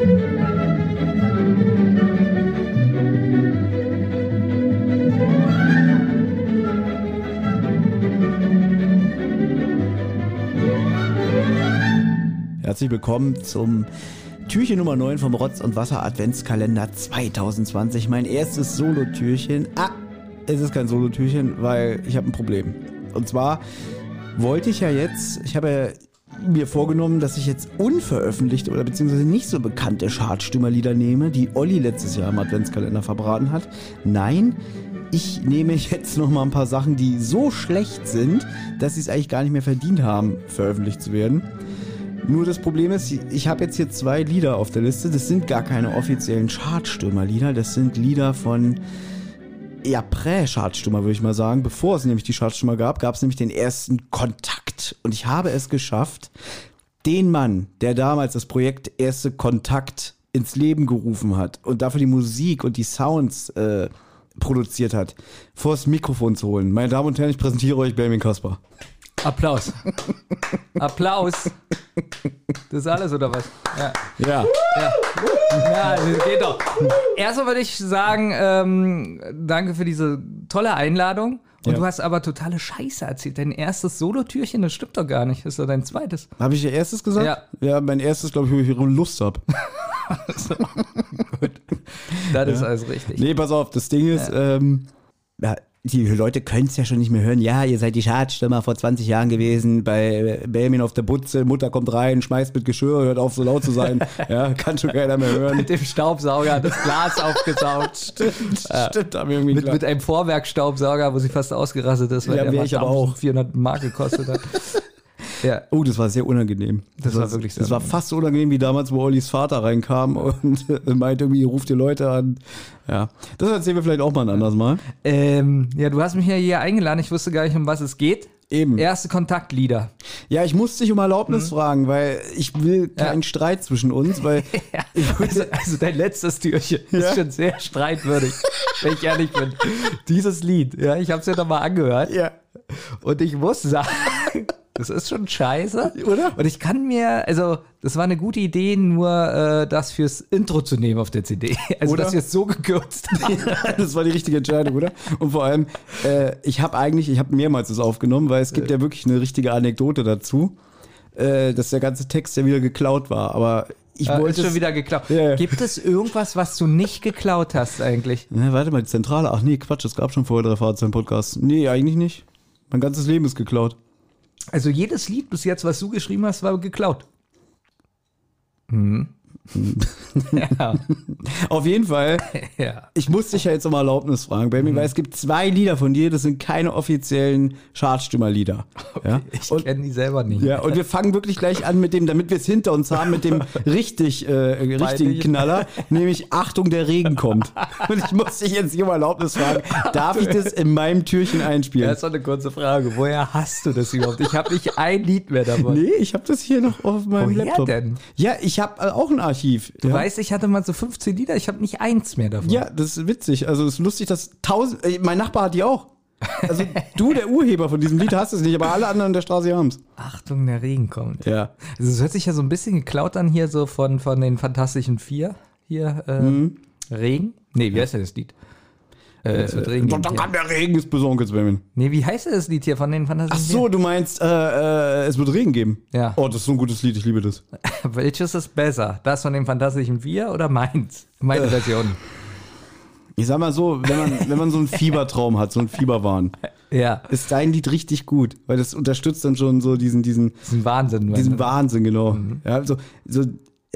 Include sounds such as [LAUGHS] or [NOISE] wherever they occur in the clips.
Herzlich willkommen zum Türchen Nummer 9 vom Rotz und Wasser Adventskalender 2020. Mein erstes Solo-Türchen. Ah, es ist kein Solo-Türchen, weil ich habe ein Problem. Und zwar wollte ich ja jetzt, ich habe ja mir vorgenommen, dass ich jetzt unveröffentlichte oder beziehungsweise nicht so bekannte Chartstümmerlieder nehme, die Olli letztes Jahr im Adventskalender verbraten hat. Nein, ich nehme jetzt noch mal ein paar Sachen, die so schlecht sind, dass sie es eigentlich gar nicht mehr verdient haben, veröffentlicht zu werden. Nur das Problem ist, ich habe jetzt hier zwei Lieder auf der Liste. Das sind gar keine offiziellen Chartstürmer-Lieder. Das sind Lieder von ja, Prä-Chartstürmer, würde ich mal sagen. Bevor es nämlich die Chartstürmer gab, gab es nämlich den ersten Kontakt. Und ich habe es geschafft, den Mann, der damals das Projekt Erste Kontakt ins Leben gerufen hat und dafür die Musik und die Sounds äh, produziert hat, vors Mikrofon zu holen. Meine Damen und Herren, ich präsentiere euch Benjamin Kasper. Applaus. [LAUGHS] Applaus. Das ist alles, oder was? Ja. Ja. Ja, ja das geht doch. Erstmal würde ich sagen, ähm, danke für diese tolle Einladung. Und Ja. du hast aber totale Scheiße erzählt. Dein erstes Solotürchen, das stimmt doch gar nicht. Das ist doch dein zweites. Habe ich ihr erstes gesagt? Ja. Ja, mein erstes, glaube ich, wo ich Lust habe. [LAUGHS] [LAUGHS] Das ist alles richtig. Nee, pass auf, das Ding ist, ähm, ja, die Leute können es ja schon nicht mehr hören. Ja, ihr seid die Chartstürmer vor 20 Jahren gewesen, bei Benjamin auf der Butze, Mutter kommt rein, schmeißt mit Geschirr, hört auf so laut zu sein. [LAUGHS] ja, kann schon keiner mehr hören. Mit dem Staubsauger das Glas aufgesaugt. [LAUGHS] Stimmt, stimmt, haben irgendwie Mit, klar. mit einem Vorwerkstaubsauger, wo sie fast ausgerastet ist, weil Ja, der ich aber auch. 400 Mark gekostet hat. [LAUGHS] ja. Oh, das war sehr unangenehm. Das war wirklich sehr Das war fast so unangenehm wie damals, wo Ollis Vater reinkam und [LAUGHS] meinte irgendwie, ruft die Leute an. Ja, das erzählen wir vielleicht auch mal ein anderes Mal. Ähm, ja, du hast mich ja hier eingeladen. Ich wusste gar nicht, um was es geht. Eben. Erste Kontaktlieder. Ja, ich musste dich um Erlaubnis fragen, weil ich will keinen Mhm. Ja. Streit zwischen uns, [LAUGHS] weil Ja, also, also dein letztes Türchen Ja. ist schon sehr streitwürdig, wenn ich ehrlich bin. [LAUGHS] Dieses Lied, ja, ich habe es ja nochmal angehört ja, und ich muss sagen, das ist schon scheiße. Oder? Und ich kann mir, also das war eine gute Idee, nur äh, das fürs Intro zu nehmen auf der CD. [LAUGHS] Also Oder? dass wir es so gekürzt [LAUGHS] haben. das war die richtige Entscheidung, oder? Und vor allem, äh, ich habe eigentlich, ich habe mehrmals das aufgenommen, weil es gibt ja wirklich eine richtige Anekdote dazu, äh, dass der ganze Text ja wieder geklaut war. Aber ich Äh, wollte ist schon wieder geklaut. Ja. Gibt es irgendwas, was du nicht geklaut hast eigentlich? Na, warte mal, die Zentrale. Ach nee, Quatsch, es gab schon vorher drei Fahrzeuge Podcasts. Nee, eigentlich nicht. Mein ganzes Leben ist geklaut. Also jedes Lied bis jetzt, was du geschrieben hast, war geklaut. Hm. Ja. [LAUGHS] Auf jeden Fall, [LAUGHS] ja. ich muss dich ja jetzt um Erlaubnis fragen, Baby, weil es gibt zwei Lieder von dir, das sind keine offiziellen Chartstümmerlieder. Ja? Ich kenne die selber nicht. ja, und wir fangen wirklich gleich an mit dem, damit wir es hinter uns haben, mit dem [LAUGHS] richtig, äh, richtigen. Knaller, nämlich Achtung, der Regen kommt. Und ich muss dich jetzt hier um Erlaubnis fragen, darf ich das in meinem Türchen einspielen? Das ist doch eine kurze Frage. Woher hast du das überhaupt? Ich habe nicht ein Lied mehr davon. Nee, ich habe das hier noch auf meinem Woher Laptop. denn? Ja, ich habe äh, auch ein Archiv. Du ja. weißt, ich hatte mal so 15 Lieder, ich habe nicht eins mehr davon. Ja, das ist witzig. Also es ist lustig, dass tausend. Äh, mein Nachbar hat die auch. Also [LAUGHS] du, der Urheber von diesem Lied, hast es nicht, aber alle anderen der Straße haben es. Achtung, der Regen kommt. Ja. Also es hört sich ja so ein bisschen geklaut an hier so von, von den Fantastischen Vier. Hier, äh, Mhm. Regen? Nee, wie heißt denn das Lied? Äh, es wird Regen Dann geben. kann hier. der Regen ist besonkelt, Benjamin. Nee, wie heißt das Lied hier von den Fantastischen Ach so, du meinst, äh, äh, es wird Regen geben. Ja. Oh, das ist so ein gutes Lied, ich liebe das. [LAUGHS] Welches ist besser? Das von den Fantastischen Vier oder meins? Meine Äh. Version. Ich sag mal so, wenn man, wenn man so einen [LAUGHS] Fiebertraum hat, so einen Fieberwahn, Ja, ist dein Lied richtig gut, weil das unterstützt dann schon so diesen, diesen, ein Wahnsinn. diesen. Wahnsinn, genau. Mhm. Ja, so, so äh,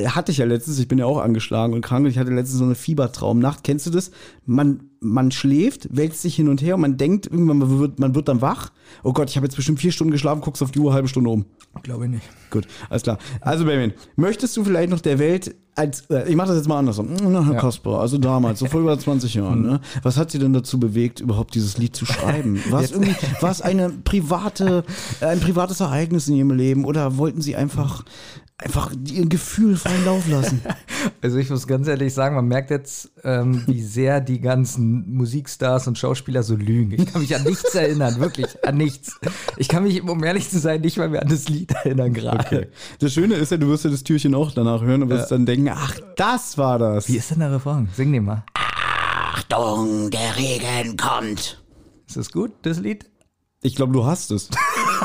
hatte ich ja letztens, ich bin ja auch angeschlagen und krank und ich hatte letztens so eine Fiebertraumnacht. Kennst du das? Man, man schläft, wälzt sich hin und her und man denkt, irgendwann man wird, man wird dann wach. Oh Gott, ich habe jetzt bestimmt vier Stunden geschlafen, guckst auf die Uhr, halbe Stunde um. Glaube ich nicht. Gut, alles klar. Also, Benjamin, möchtest du vielleicht noch der Welt als, äh, ich mache das jetzt mal andersrum. Na, Herr Ja. Kasper, also damals, so vor über 20 [LAUGHS] Jahren, ne? Was hat Sie denn dazu bewegt, überhaupt dieses Lied zu schreiben? [LAUGHS] War es irgendwie, war es eine private, äh, ein privates Ereignis in Ihrem Leben oder wollten Sie einfach einfach ihr Gefühl freien Lauf lassen. [LAUGHS] Also ich muss ganz ehrlich sagen, man merkt jetzt, ähm, wie sehr die ganzen Musikstars und Schauspieler so lügen. Ich kann mich an nichts [LAUGHS] erinnern, wirklich an nichts. Ich kann mich, um ehrlich zu sein, nicht mal mehr an das Lied erinnern gerade. Okay. Das Schöne ist ja, du wirst ja das Türchen auch danach hören und wirst dann denken, ach, das war das. Wie ist denn der Refrain? Sing den mal. Achtung, der Regen kommt. Ist das gut, das Lied? Ich glaube, du hast es.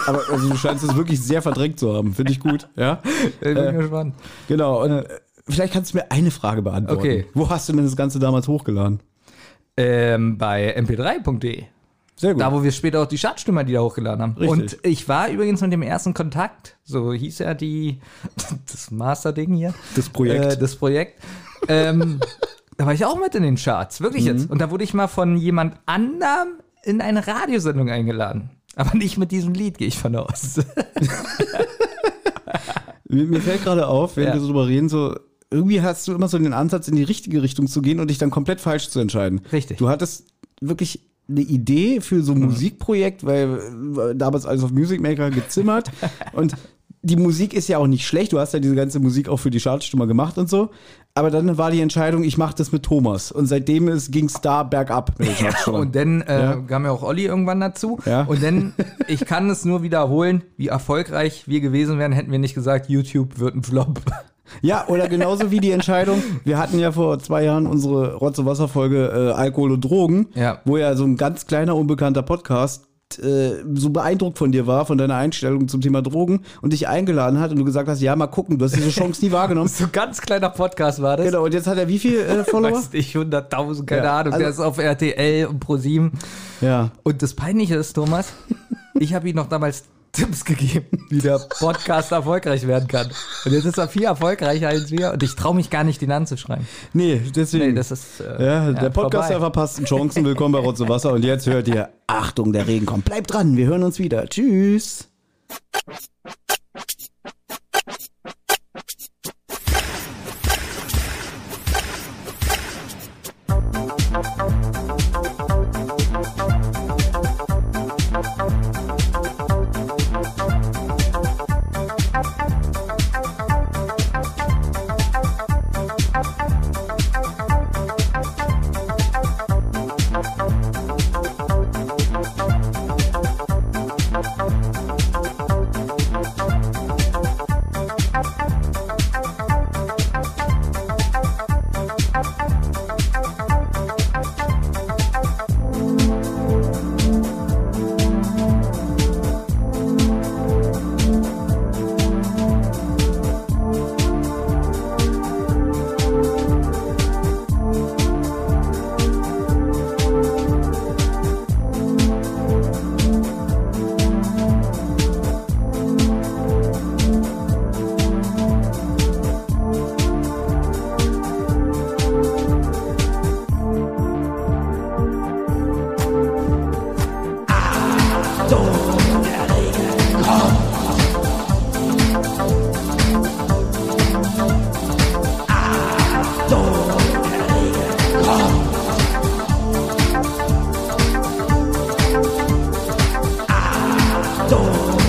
Aber also, du scheinst es wirklich sehr verdrängt zu haben. Finde ich gut. Ja. Ich bin Äh, gespannt. Genau. Und vielleicht kannst du mir eine Frage beantworten. Okay. Wo hast du denn das Ganze damals hochgeladen? Ähm, bei mp3.de. Sehr gut. Da, wo wir später auch die Chartstimme, die da hochgeladen haben. Richtig. Und ich war übrigens mit dem ersten Kontakt, so hieß ja die, [LAUGHS] das Master-Ding hier. Das Projekt. Äh, das Projekt. ähm, [LAUGHS] da war ich auch mit in den Charts, wirklich Mhm. jetzt. Und da wurde ich mal von jemand anderem in eine Radiosendung eingeladen. Aber nicht mit diesem Lied, gehe ich von aus. [LAUGHS] Mir, fällt gerade auf, wenn Ja. wir so drüber reden, so irgendwie hast du immer so den Ansatz, in die richtige Richtung zu gehen und dich dann komplett falsch zu entscheiden. Richtig. Du hattest wirklich eine Idee für so ein Musikprojekt, weil damals alles auf Music Maker gezimmert [LAUGHS] und die Musik ist ja auch nicht schlecht. Du hast ja diese ganze Musik auch für die Chartstimme gemacht und so. Aber dann war die Entscheidung, ich mache das mit Thomas. Und seitdem ging es da bergab Chartstimme. Und dann äh, Ja. kam ja auch Olli irgendwann dazu. Ja. Und dann, ich kann es nur wiederholen, wie erfolgreich wir gewesen wären, hätten wir nicht gesagt, YouTube wird ein Flop. Ja, oder genauso wie die Entscheidung, wir hatten ja vor zwei Jahren unsere Rotze-Wasser-Folge äh, Alkohol und Drogen, Ja. wo ja so ein ganz kleiner, unbekannter Podcast äh, so beeindruckt von dir war, von deiner Einstellung zum Thema Drogen und dich eingeladen hat und du gesagt hast, ja, mal gucken, du hast diese Chance nie wahrgenommen. [LAUGHS] So ein ganz kleiner Podcast war das. Genau, und jetzt hat er wie viel äh, Follower? Weiß nicht, 100.000, keine Ja, Ahnung. also- der ist auf RTL und ProSieben. Ja. Und das Peinliche ist, Thomas, [LAUGHS] ich habe ihm noch damals Tipps gegeben, wie der Podcast erfolgreich werden kann. Und jetzt ist er viel erfolgreicher als wir und ich traue mich gar nicht, den anzuschreiben. Nee, deswegen. Nee, das ist. Äh, ja, der Podcaster vorbei. verpassten Chancen. Willkommen bei Rotze Wasser. Und jetzt hört ihr, Achtung, der Regen kommt. Bleibt dran, wir hören uns wieder. Tschüss. door.